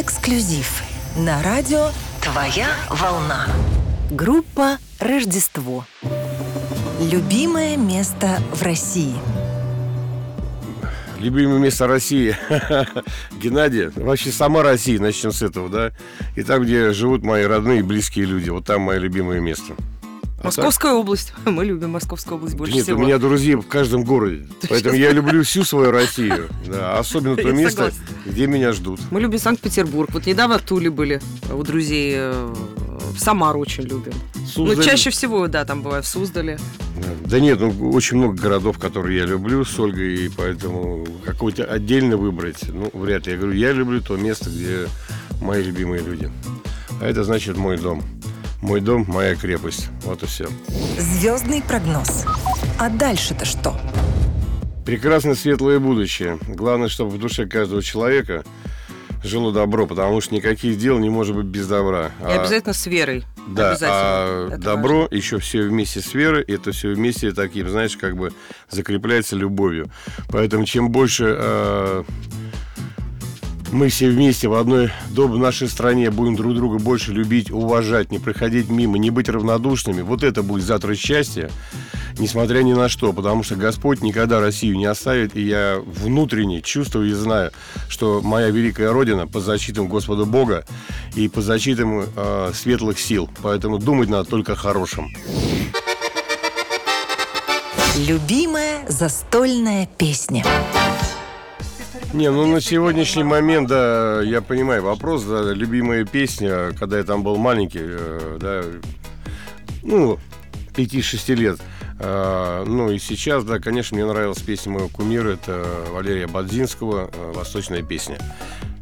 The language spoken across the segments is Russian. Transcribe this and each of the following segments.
Эксклюзив на радио «Твоя волна». Группа «Рождество». Любимое место в России. Любимое место России. Геннадий, вообще сама Россия, начнем с этого, да? И там, где живут мои родные и близкие люди, вот там мое любимое место. А Московская область. Мы любим Московскую область больше Нет, всего. у меня друзей в каждом городе. Поэтому я люблю всю свою Россию. Да, особенно то место, согласна. где меня ждут. Мы любим Санкт-Петербург. Вот недавно в Туле были у друзей. э, В Самару очень любим. Суздаль. Ну, чаще всего, да, там бывает в Суздале. Да. Да нет, ну, очень много городов, которые я люблю с Ольгой, и поэтому какой-то отдельно выбрать, ну, вряд ли. Я говорю, я люблю то место, где мои любимые люди. А это значит мой дом. Мой дом, моя крепость. Вот и все. Звездный прогноз. А дальше-то что? Прекрасное светлое будущее. Главное, чтобы в душе каждого человека жило добро, потому что никаких дел не может быть без добра. И обязательно с верой. Да, Обязательно. а Это добро еще все вместе с верой, это все вместе таким, знаешь, как бы закрепляется любовью. Поэтому чем больше э, мы все вместе в одной дом в нашей стране будем друг друга больше любить, уважать, не проходить мимо, не быть равнодушными, вот это будет завтра счастье, несмотря ни на что, потому что Господь никогда Россию не оставит, и я внутренне чувствую и знаю, что моя великая Родина под защитом Господа Бога и под защитом э, светлых сил, поэтому думать надо только о хорошем. Любимая застольная песня. Не, ну на сегодняшний момент, да, я понимаю вопрос, да, любимая песня, когда я там был маленький, э, да, ну, 5-6 лет. А, ну и сейчас, да, конечно, мне нравилась песня моего кумира, это Валерия Бадзинского э, «Восточная песня».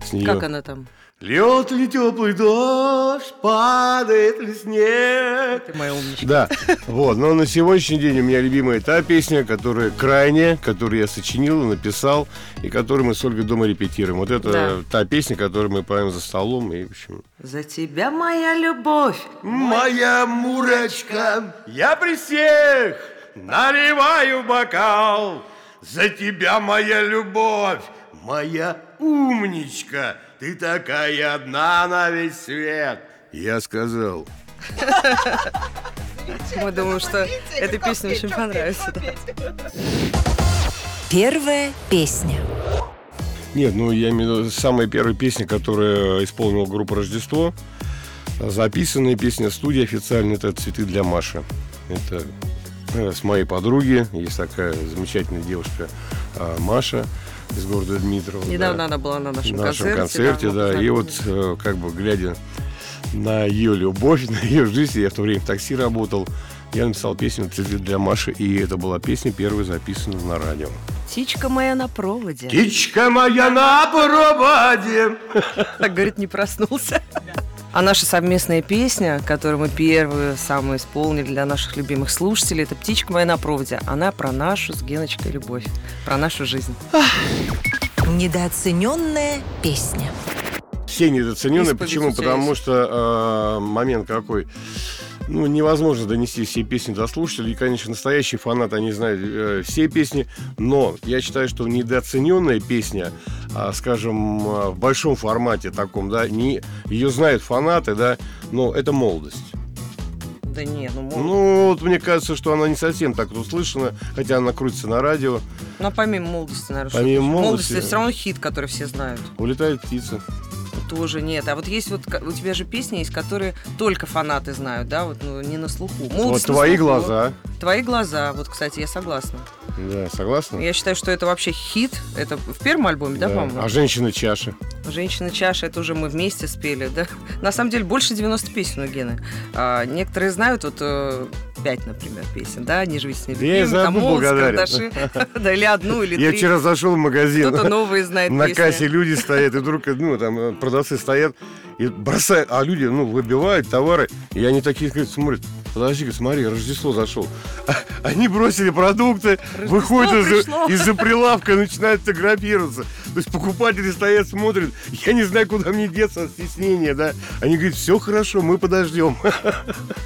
С неё- Как она там? Льет ли теплый дождь, падает ли снег, Ты моя умничка. да, вот, но на сегодняшний день у меня любимая та песня, которая крайняя, которую я сочинил и написал, и которую мы с Ольгой дома репетируем. Вот это Да. та песня, которую мы поем за столом, и, в общем... За тебя моя любовь. Моя Мурочка, я при всех наливаю бокал, за тебя моя любовь, моя умничка, ты такая одна на весь свет. Я сказал... Мы думаем, что эта песня очень понравится. Первая песня. Нет, ну я имею в виду самая первая песня, которая исполнила группа Рождество. Записанная песня студии официально это цветы для Маши. Это э, с моей подруги. Есть такая замечательная девушка а, Маша из города Дмитрова. Недавно да, она была на нашем нашем концерте. концерте, да. мы И вот э, как бы глядя на ее любовь, на ее жизнь, я в то время в такси работал. Я написал песню «Цветы для Маши», и это была песня первая записана на радио. Птичка моя на проводе. Птичка моя на проводе. Так, говорит, не проснулся. А наша совместная песня, которую мы первую самую исполнили для наших любимых слушателей, это «Птичка моя на проводе». Она про нашу с Геночкой любовь, про нашу жизнь. Недооцененная песня. Все недооцененные. Исповедь Почему? Потому что э, момент какой. Ну, невозможно донести все песни до слушателей. И, конечно, настоящие фанаты, они знают э, все песни. Но я считаю, что недооцененная песня, а, скажем, а, в большом формате таком, да, не, ее знают фанаты, да, но это молодость. Да не, ну, мол- Ну, вот мне кажется, что она не совсем так услышана, хотя она крутится на радио. ну, а помимо молодости, наверное, Помимо молодости- это все равно хит, который все знают. Улетает птица. Тоже нет. А вот есть вот, у тебя же песни есть, которые только фанаты знают, да, вот ну, не на слуху. Вот Молодость на твои слуху. глаза. Твои глаза, вот, кстати, я согласна. Да, согласна? Я считаю, что это вообще хит. Это в первом альбоме, да, Да. по-моему? А женщина чаша. Женщина чаша, это уже мы вместе спели, да? На самом деле больше 90 песен у Гены. А, некоторые знают вот э, пять, например, песен, да? Не живите с ней. Я и за одну благодарен. Да, или одну, или Я вчера зашел в магазин. Кто-то новые знает На кассе люди стоят, и вдруг, ну, там э, продавцы стоят и бросают, а люди, ну, выбивают товары, и они такие, говорят, смотрят, подожди, смотри, Рождество зашел. Они бросили продукты, Рождество выходят из-за, прилавка, начинают фотографироваться. То есть покупатели стоят, смотрят, я не знаю, куда мне деться от стеснения, да. Они говорят, все хорошо, мы подождем.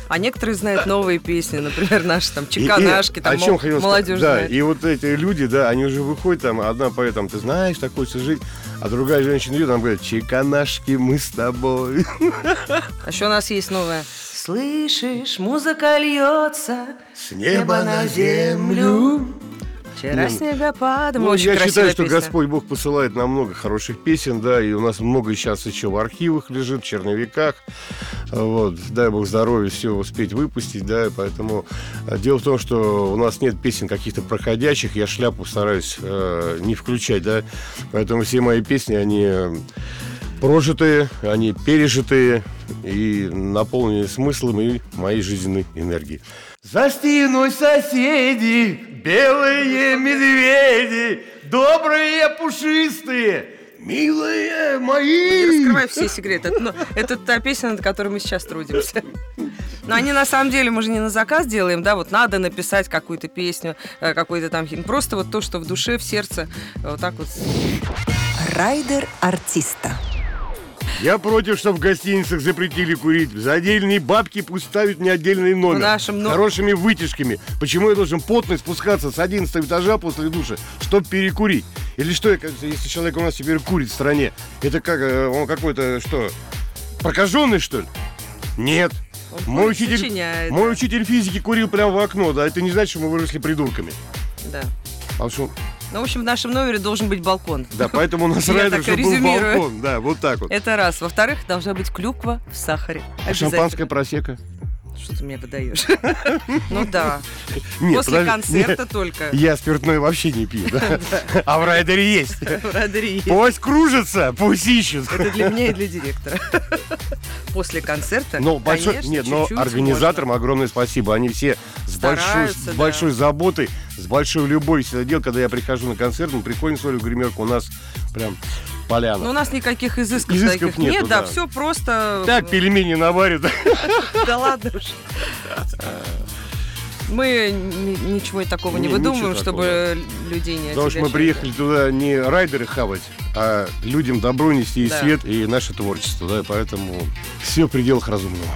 А некоторые знают новые песни, например, наши там чеканашки, там о чем молодежь сказать? Да, и вот эти люди, да, они уже выходят, там, одна поет, там, ты знаешь, так хочется жить, а другая женщина идет, там говорит, чеканашки, мы с тобой. А еще у нас есть новая. Слышишь, музыка льется С неба на землю. Вчера ну, снегопадом. Ну, Очень я считаю, что песня. Господь Бог посылает нам много хороших песен, да, и у нас много сейчас еще в архивах лежит, в черновиках. Вот, дай Бог здоровья, все успеть выпустить, да, и поэтому э, дело в том, что у нас нет песен каких-то проходящих, я шляпу стараюсь э, не включать, да, поэтому все мои песни, они э, прожитые, они пережитые и наполнены смыслом и моей жизненной энергией. За стеной соседи, белые медведи, добрые пушистые, милые Не мои. раскрывай все секреты. Это, ну, это та песня, над которой мы сейчас трудимся. Но они на самом деле, мы же не на заказ делаем, да, вот надо написать какую-то песню, э, какой-то там хит. Просто вот то, что в душе, в сердце, вот так вот. Райдер артиста. Я против, чтобы в гостиницах запретили курить. За отдельные бабки пусть ставят мне отдельный номер. В нашем но- Хорошими вытяжками. Почему я должен потный спускаться с 11 этажа после душа, чтобы перекурить? Или что, если человек у нас теперь курит в стране, это как, э, он какой-то, что, прокаженный, что ли? Нет. Он Мой учитель, сочиняет, мой учитель физики курил прямо в окно, да, это не значит, что мы выросли придурками. Да. Потому что, Ну, в общем, в нашем номере должен быть балкон. да, поэтому у нас Я райдер, так чтобы был резюмирую. балкон, да, вот так вот. Это раз. Во-вторых, должна быть клюква в сахаре. А Обязательно. шампанское просека? Что ты мне выдаешь? Ну да. Нет, После подожди, концерта только. Я спиртное вообще не пью, да? А в райдере есть. В Радере есть. Пусть кружится, пусть ищут. Это для меня и для директора. После концерта, Но большой, нет, но чуть-чуть организаторам огромное спасибо. Они все большой, с да. большой заботой, с большой любовью всегда делают. Когда я прихожу на концерт, мы приходим с Олей гримерку, у нас прям поляна. Но Ну, у нас никаких изысков, Изысков таких нету, нет, да, да. все просто... Так, пельмени наварят. Да ладно уж. Мы ни- ничего такого не Не, выдумываем, чтобы людей не Потому что мы приехали туда не райдеры хавать, а людям добро нести и Да. свет, и наше творчество. Да, поэтому все в пределах разумного.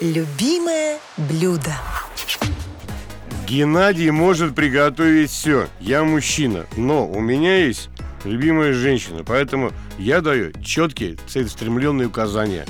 Любимое блюдо. Геннадий может приготовить все. Я мужчина, но у меня есть любимая женщина, поэтому я даю четкие, целеустремленные указания.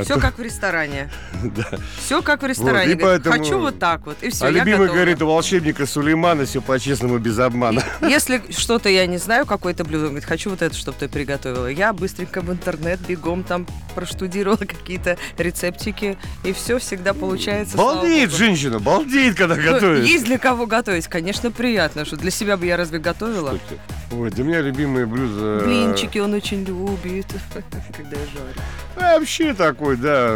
Все как в ресторане. Да. Все как в ресторане. и Говорит, поэтому- Хочу вот так вот. И все, а любимый готова. говорит, у волшебника Сулеймана все по-честному, без обмана. Если что-то я не знаю, какое-то блюдо, он говорит, хочу вот это, чтобы ты приготовила. Я быстренько в интернет бегом там проштудировала какие-то рецептики, и все всегда получается. Балдеет женщина, балдеет, когда Ну, готовит. Есть для кого готовить, конечно, приятно, что для себя бы я разве готовила. Ой, для меня любимое блюдо... Блинчики он очень любит, когда я жарю. Вообще такой, да.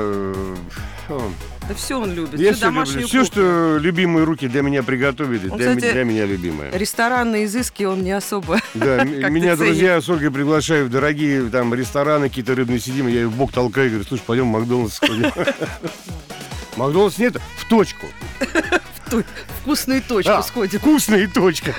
Он. Да все он любит, Я все люблю. Все, что любимые руки для меня приготовили, Он, для, кстати, для меня любимое. Ресторанные изыски он не особо. Да, меня друзья с Ольгой приглашают в дорогие там рестораны, какие-то рыбные сидим, я ее в бок толкаю и говорю, слушай, пойдем в Макдональдс. Макдональдс нет, в точку. Вкусную точку А, сходит. Вкусная точка.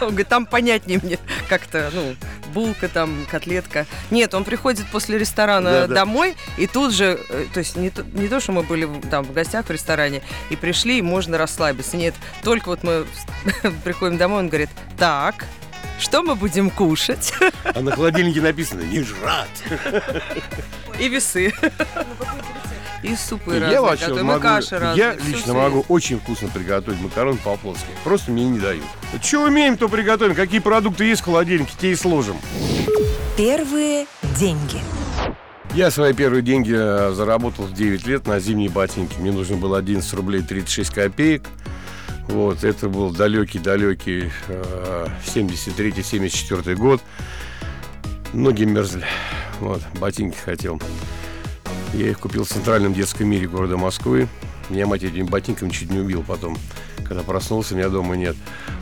Он говорит, там понятнее мне как-то, ну, булка там, котлетка. Нет, он приходит после ресторана Да-да. домой, и тут же, э, то есть не то, не то, что мы были там в гостях в ресторане, и пришли, и можно расслабиться. Нет, только вот мы приходим домой, он говорит, так, что мы будем кушать? А на холодильнике написано «не жрать». И весы. И супы Я разные вообще готовим, и могу, каши разные. я лично всё могу очень вкусно приготовить макароны по-плотски. Просто мне не дают. Что умеем, то приготовим. Какие продукты есть в холодильнике, те и сложим. Первые деньги. Я свои первые деньги э, заработал в 9 лет на зимние ботинки. Мне нужно было 11 рублей 36 копеек. Вот, это был далекий-далекий э, 73-74 год. Ноги мерзли. Вот, ботинки хотел. Я их купил в Центральном детском мире города Москвы. Меня мать этими ботинками чуть не убил потом. Когда проснулся, меня дома нет.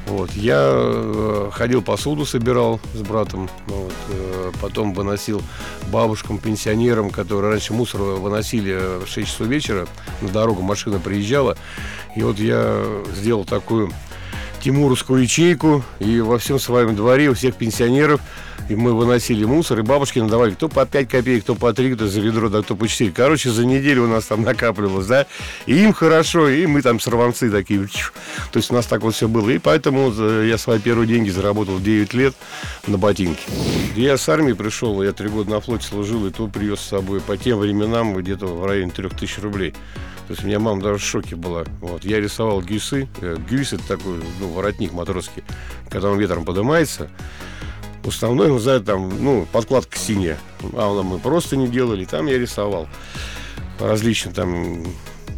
Вот. Я э, ходил посуду, собирал с братом. Вот. э, потом выносил бабушкам, пенсионерам, которые раньше мусор выносили в 6 часов вечера. На дорогу машина приезжала. И вот я сделал такую Тимуровскую ячейку, и во всем своем дворе у всех пенсионеров и мы выносили мусор, и бабушки надавали кто по 5 копеек, кто по 3, кто за ведро, да кто по 4. Короче, за неделю у нас там накапливалось, да, и им хорошо, и мы там сорванцы такие. То есть у нас так вот все было. И поэтому э, я свои первые деньги заработал в 9 лет на ботинки. Я с армии пришел, я три года на флоте служил, и то привез с собой по тем временам где-то в районе 3000 рублей. То есть у меня мама даже в шоке была. Вот. Я рисовал гюйсы. Э, гюйс это такой ну, воротник матросский. Когда он ветром поднимается, Уставной, ну, за там, ну, подкладка синяя. А мы просто не делали. Там я рисовал различные там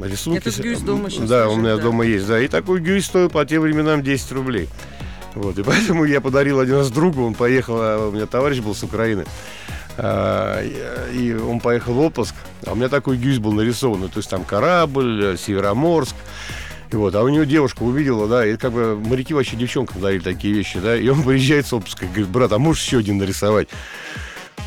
рисунки. Этот гюйс дома сейчас Да, лежит, у меня да. дома есть. Да, и такой гюйс стоил по тем временам 10 рублей. Вот, и поэтому я подарил один раз другу, он поехал, а у меня товарищ был с Украины, а, и он поехал в отпуск, а у меня такой гюйс был нарисован, то есть там корабль, Североморск, вот, а у нее девушка увидела, да, и как бы моряки вообще девчонкам дарили такие вещи, да, и он приезжает с отпуска и говорит, брат, а можешь еще один нарисовать?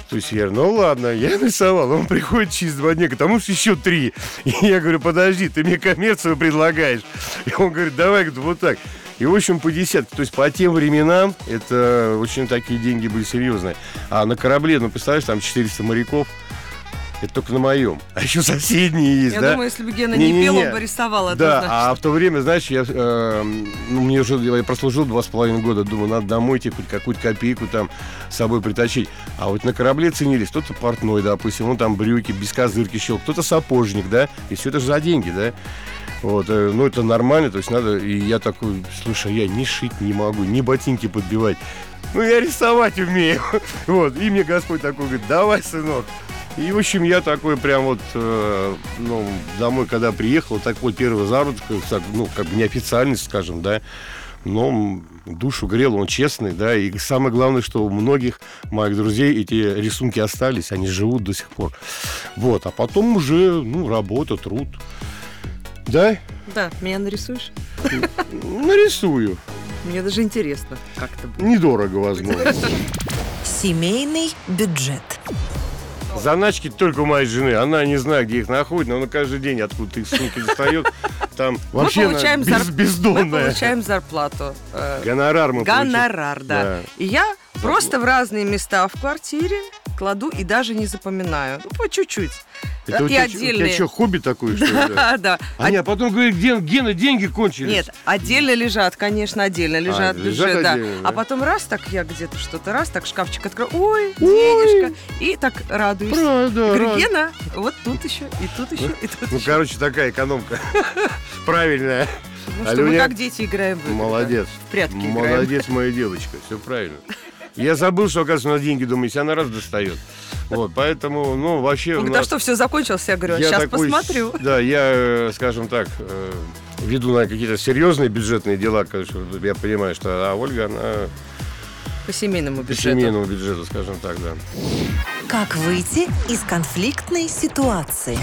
То есть я говорю, ну ладно, я нарисовал. Он приходит через два дня, говорит, а может еще три? И я говорю, подожди, ты мне коммерцию предлагаешь. И он говорит, давай, говорит, вот так. И, в общем, по десятке. То есть по тем временам это очень такие деньги были серьезные. А на корабле, ну, представляешь, там 400 моряков. Это только на моем. А еще соседние есть, Я да? думаю, если бы Гена не, Не-не-не. пел, он бы рисовал Да, а в то время, знаешь, я, э, ну, мне уже, я прослужил два с половиной года, думаю, надо домой тебе хоть какую-то копейку там с собой притащить. А вот на корабле ценились, кто-то портной, допустим, он там брюки, без козырки щел, кто-то сапожник, да, и все это же за деньги, да. Вот, э, ну это нормально, то есть надо, и я такой, слушай, я ни шить не могу, ни ботинки подбивать. Ну, я рисовать умею. Вот, и мне Господь такой говорит, давай, сынок. И, в общем, я такой прям вот, э, ну, домой, когда приехал, такой первый заработок, так, ну, как бы неофициальный, скажем, да, но душу грел, он честный, да, и самое главное, что у многих моих друзей эти рисунки остались, они живут до сих пор. Вот, а потом уже, ну, работа, труд. Да, Да, меня нарисуешь? нарисую. Мне даже интересно, как это будет. Недорого, возможно. Семейный бюджет. Заначки только у моей жены. Она не знает, где их находит, но она каждый день откуда их сумки достает. Там вообще она получаем без- зар- Мы бездонная. получаем зарплату. э, Гонорар мы получаем. Гонорар, да. Да. И я просто в разные места в квартире кладу и даже не запоминаю. Ну, по чуть-чуть. Это у и тебя, чё- у тебя отдельные. что, хобби такое, что ли? да? А не, а потом говорит, где, Гена, деньги кончились. Нет, отдельно лежат, конечно, отдельно лежат, А, лежат бюджет, да. А потом раз так я где-то что-то, раз так шкафчик открою, ой, денежка, и так радуюсь. Правда. Гена, вот тут еще, и тут еще, и тут Ну, короче, такая экономка. Правильная. Ну, что мы Алёня, как дети играем в игры, Молодец. да, В прятки играем. Молодец, моя девочка. Все правильно. Я забыл, что, оказывается, у нас деньги дома, если она раз достает. Вот, поэтому, ну, вообще... Он у говорит, а нас- что, все закончилось? Я говорю, Я сейчас такой, посмотрю. Да, я, э, скажем так, э, веду на какие-то серьезные бюджетные дела, конечно, я понимаю, что а Ольга, она По семейному по бюджету. семейному бюджету, скажем так, да. Как выйти из конфликтной ситуации?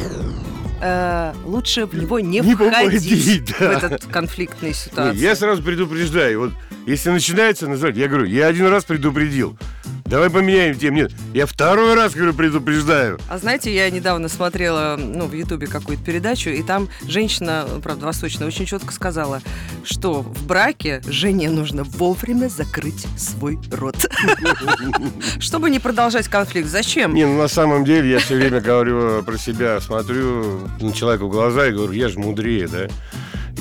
Э, лучше в него не, Не входить попади, да. в этот конфликтные Не, ситуации. я сразу предупреждаю. Вот если начинается называть, я говорю, я один раз предупредил. Давай поменяем тему. Нет, я второй раз, говорю, предупреждаю. А знаете, я недавно смотрела ну, в Ютубе какую-то передачу, и там женщина, правда, восточная, очень четко сказала, что в браке жене нужно вовремя закрыть свой рот. Чтобы не продолжать конфликт. Зачем? Не, ну на самом деле я все время говорю про себя, смотрю на человека в глаза и говорю, я же мудрее, да?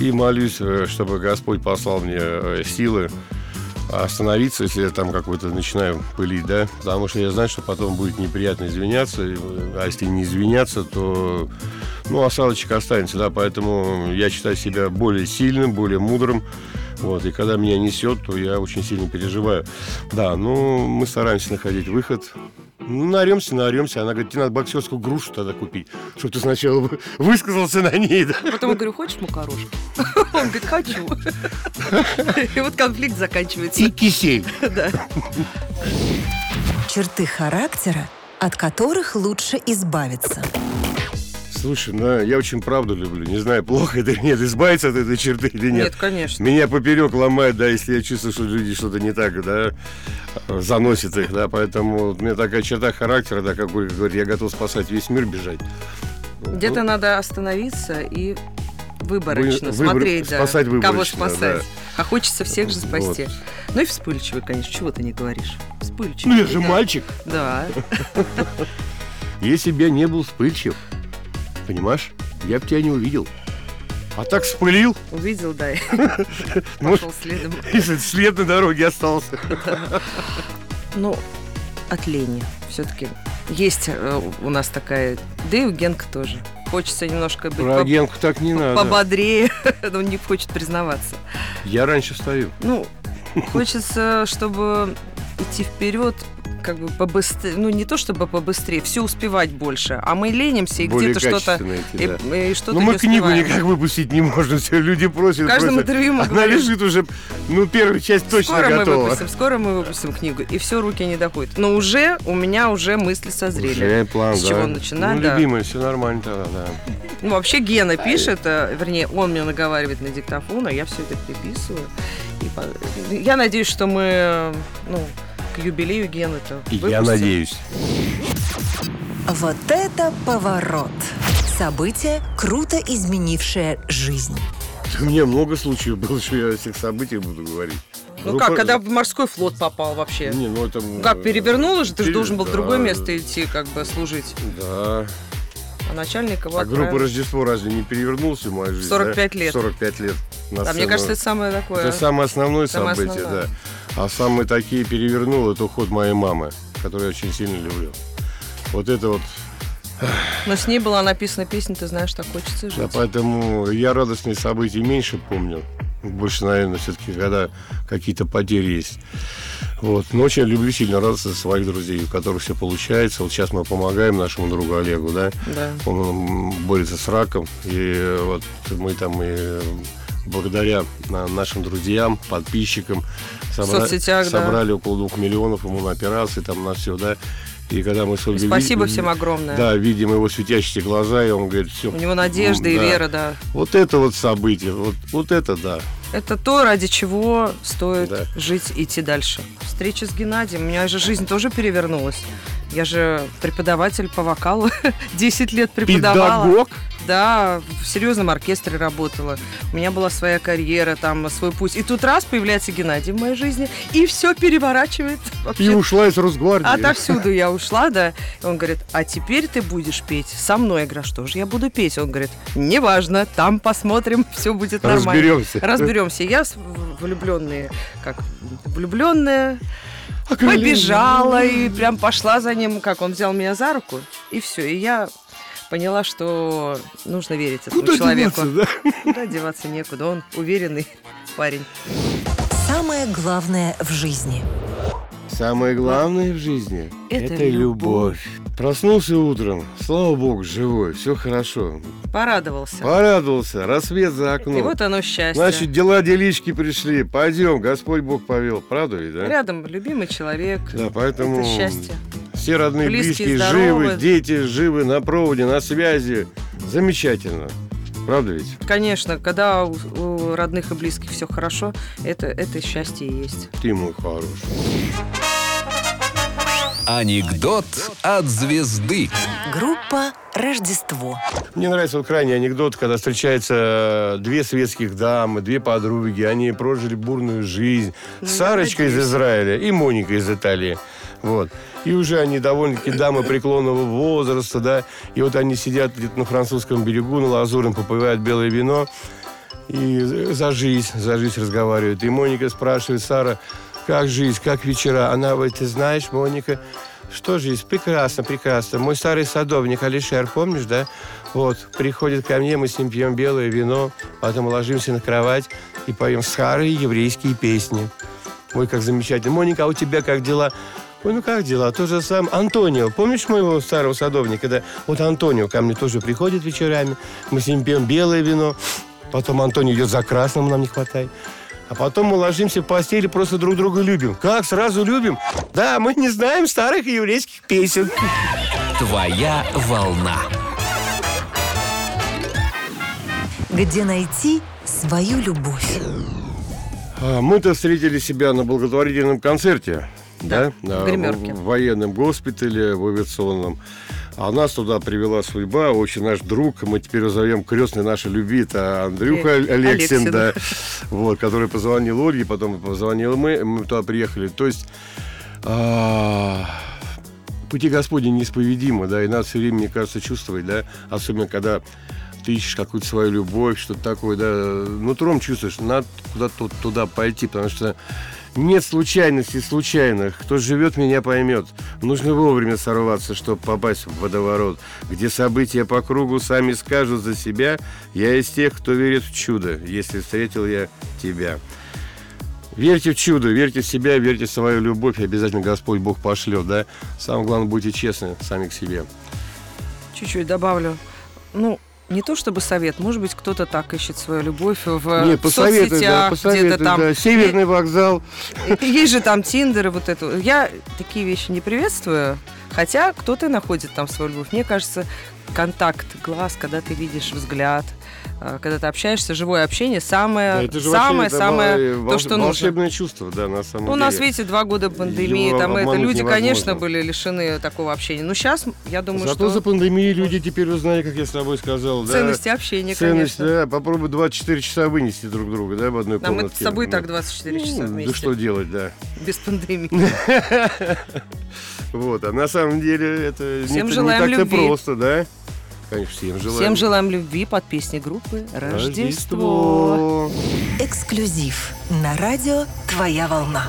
И молюсь, э, чтобы Господь послал мне э, силы остановиться, если я там какой-то начинаю пылить, да, потому что я знаю, что потом будет неприятно извиняться, а если не извиняться, то, ну, осадочек останется, да, поэтому я считаю себя более сильным, более мудрым, вот, и когда меня несет, то я очень сильно переживаю. Да, ну, мы стараемся находить выход. Ну, наремся, наремся. Она говорит, тебе надо боксерскую грушу тогда купить, чтобы ты сначала вы- высказался на ней, да. Потом я говорю, хочешь макарошки? Он говорит, хочу. И вот конфликт заканчивается. кисель. Да. Черты характера, от которых лучше избавиться. Слушай, ну, я очень правду люблю. Не знаю, плохо это или нет, избавиться от этой черты или нет. Нет, конечно. Меня поперек ломает, да, если я чувствую, что люди что-то не так, да, заносит их, да, поэтому вот у меня такая черта характера, да, как Ольга говорит, я готов спасать весь мир, бежать. Где-то надо остановиться и выборочно Вы- выбор- смотреть, да, спасать кого выборочно, спасать. да. А хочется всех же спасти. Ну и вспыльчивый, конечно, чего ты не говоришь? Вспыльчивый. Ну я же да. мальчик. Да. Если бы я не был вспыльчив, понимаешь, я бы тебя не увидел. А так вспылил, Увидел, да, пошел следом. и след на дороге остался. Ну, от лени все-таки. Есть э, у нас такая, да и у Генка тоже. Хочется немножко быть Про по- агентку так не надо. пободрее, но не хочет признаваться. Я раньше встаю. Ну, хочется, чтобы идти вперед, как бы побыстрее, ну не то чтобы побыстрее, все успевать больше, а мы ленимся и где-то что-то и, да. и что-то Ну не мы книгу успеваем. никак выпустить не можем. Все люди просят. В каждом просят. интервью мы Она говорим, лежит уже, ну, первая часть точно скоро мы готова. выпустим, скоро мы выпустим книгу, и все руки не доходят. Но уже у меня уже мысли созрели. Уже план, С да. чего начинать, Ну, да. любимый, все нормально тогда, да. Ну, вообще Гена пишет, э, вернее, он мне наговаривает на диктофон, а я все это переписываю. И Я надеюсь, что мы, ну, к юбилею Гены-то И я надеюсь. Вот это поворот! Событие, круто изменившее жизнь. У меня много случаев было, что я о всех событиях буду говорить. Ну как, по- когда в морской флот попал вообще? Не, ну это... Ну Как, перевернуло же, ты же должен был в да. другое место идти, как бы служить. Да. А начальник его А группа отправил. Рождество разве не перевернулся в мою жизнь? 45 да? лет. 45 лет. на Да, мне сцену. кажется, это самое такое. Это самое основное Самое событие, основное. да. А самые такие перевернул это уход моей мамы, которую я очень сильно люблю. Вот это вот, Но с ней была написана песня, ты знаешь, так хочется жить. да, поэтому я радостные события меньше помню. Больше, наверное, все-таки, когда какие-то потери есть. Вот. Но очень люблю сильно радоваться за своих друзей, у которых все получается. Вот сейчас мы помогаем нашему другу Олегу, да. Да. Он борется с раком. И вот мы там и благодаря на- нашим друзьям, подписчикам собра- соцсетях, да. собрали около двух миллионов ему на операции, там на все, да. И когда мы с И Ольгой спасибо всем огромное. Да, видим его светящиеся глаза, и он говорит, все. У него надежда и вера, да. Вот это вот событие, вот, вот это да. Это то, ради чего стоит Да. жить, идти дальше. Встреча с Геннадием. У меня же жизнь тоже перевернулась. Я же преподаватель по вокалу. 10 лет преподавала. Педагог? Да, в серьезном оркестре работала. У меня была своя карьера, там свой путь. И тут раз появляется Геннадий в моей жизни, и все переворачивает. И Вообще ушла из Росгвардии. Отовсюду я ушла, да. И он говорит, а теперь ты будешь петь со мной. Я говорю, «А что же я буду петь? Он говорит, неважно, там посмотрим, все будет нормально. Разберемся. Разберемся. Я влюбленные, как влюбленная? Побежала и прям пошла за ним, как он взял меня за руку, и все. И я поняла, что нужно верить этому Куда человеку. деваться, да? Куда деваться некуда, он уверенный парень. Самое главное в жизни. Самое главное в жизни – Это это, любовь. Проснулся утром, слава богу, живой, все хорошо. Порадовался. Порадовался, рассвет за окном. И вот оно счастье. Значит, дела, делишки пришли. Пойдем, Господь Бог повел. Правда ведь, да? Рядом любимый человек. Да, поэтому Это счастье. все родные, Близкие, близкие, здоровы. живы, дети живы, на проводе, на связи. Замечательно. Правда ведь? Конечно, когда у, у родных и близких все хорошо, это, это счастье и есть. Ты мой хороший. Анекдот от звезды. Группа Рождество. Мне нравится вот крайний анекдот, когда встречаются э, две светских дамы, две подруги, они прожили бурную жизнь. Ну, Сарочка из. Израиля и Моника из Италии. Вот. И уже они довольно-таки дамы преклонного возраста, да. И вот они сидят где-то на французском берегу, на Лазурном, попивают белое вино. И за жизнь, за жизнь разговаривают. И Моника спрашивает, Сара, как жизнь, как вечера? Она говорит, ты знаешь, Моника, что жизнь? Прекрасно, прекрасно. Мой старый садовник Алишер, помнишь, да? Вот, приходит ко мне, мы с ним пьем белое вино, потом ложимся на кровать и поем старые еврейские песни. Ой, как замечательно. Моника, а у тебя как дела? Ой, ну как дела? То же самое. Антонио, помнишь моего старого садовника? Да? Вот Антонио ко мне тоже приходит вечерами. Мы с ним пьем белое вино. Потом Антонио идет за красным, нам не хватает. А потом мы ложимся в постели, просто друг друга любим. Как? Сразу любим? Да, мы не знаем старых еврейских песен. Твоя волна. Где найти свою любовь? А, Мы-то встретили себя на благотворительном концерте. Да, в в, гримерке. в военном госпитале, в авиационном. А нас туда привела судьба, очень наш друг, мы теперь его зовем крестный нашей любви, это Андрюха Алексин, Алексин. да, вот, который позвонил Ольге, потом позвонил мы, мы туда приехали. То есть а, пути Господни неисповедимы, да, и надо все время, мне кажется, чувствовать, да, особенно когда ты ищешь какую-то свою любовь, что-то такое, да, нутром чувствуешь, надо куда-то туда пойти, потому что нет случайностей случайных. Кто живет, меня поймет. Нужно вовремя сорваться, чтобы попасть в водоворот, где события по кругу сами скажут за себя. Я из тех, кто верит в чудо, если встретил я тебя. Верьте в чудо, верьте в себя, верьте в свою любовь, и обязательно Господь Бог пошлет, да? Самое главное, будьте честны сами к себе. Чуть-чуть добавлю. Ну, не то чтобы совет, может быть, кто-то так ищет свою любовь в, Нет, посоветуй, да, соцсетях, посоветуй, где-то там. да. Северный вокзал. Есть же там Тиндер и вот это. Я такие вещи не приветствую, хотя кто-то находит там свою любовь. Мне кажется, контакт глаз, когда ты видишь взгляд, э, когда ты общаешься, живое общение, самое, Это же самое, вообще, самое, волш- то, что нужно. волшебное чувство, да, на самом Ну, у деле. нас, видите, два года пандемии, Его там это люди, невозможно. конечно, были лишены такого общения. Но сейчас, я думаю, Зато что за пандемией люди теперь узнали, как я с тобой сказал, да. ценности общения, Ценность, конечно. да, попробуй 24 часа вынести друг друга, да, в одной А мы с собой Ну, так 24 часа ну, вместе, Да что делать, да. без пандемии. Вот, а на самом деле это Всем не, желаем не так-то просто, да? Конечно, всем желаем. Всем желаем любви под песни группы «Рождество». Рождество. Эксклюзив на радио «Твоя волна».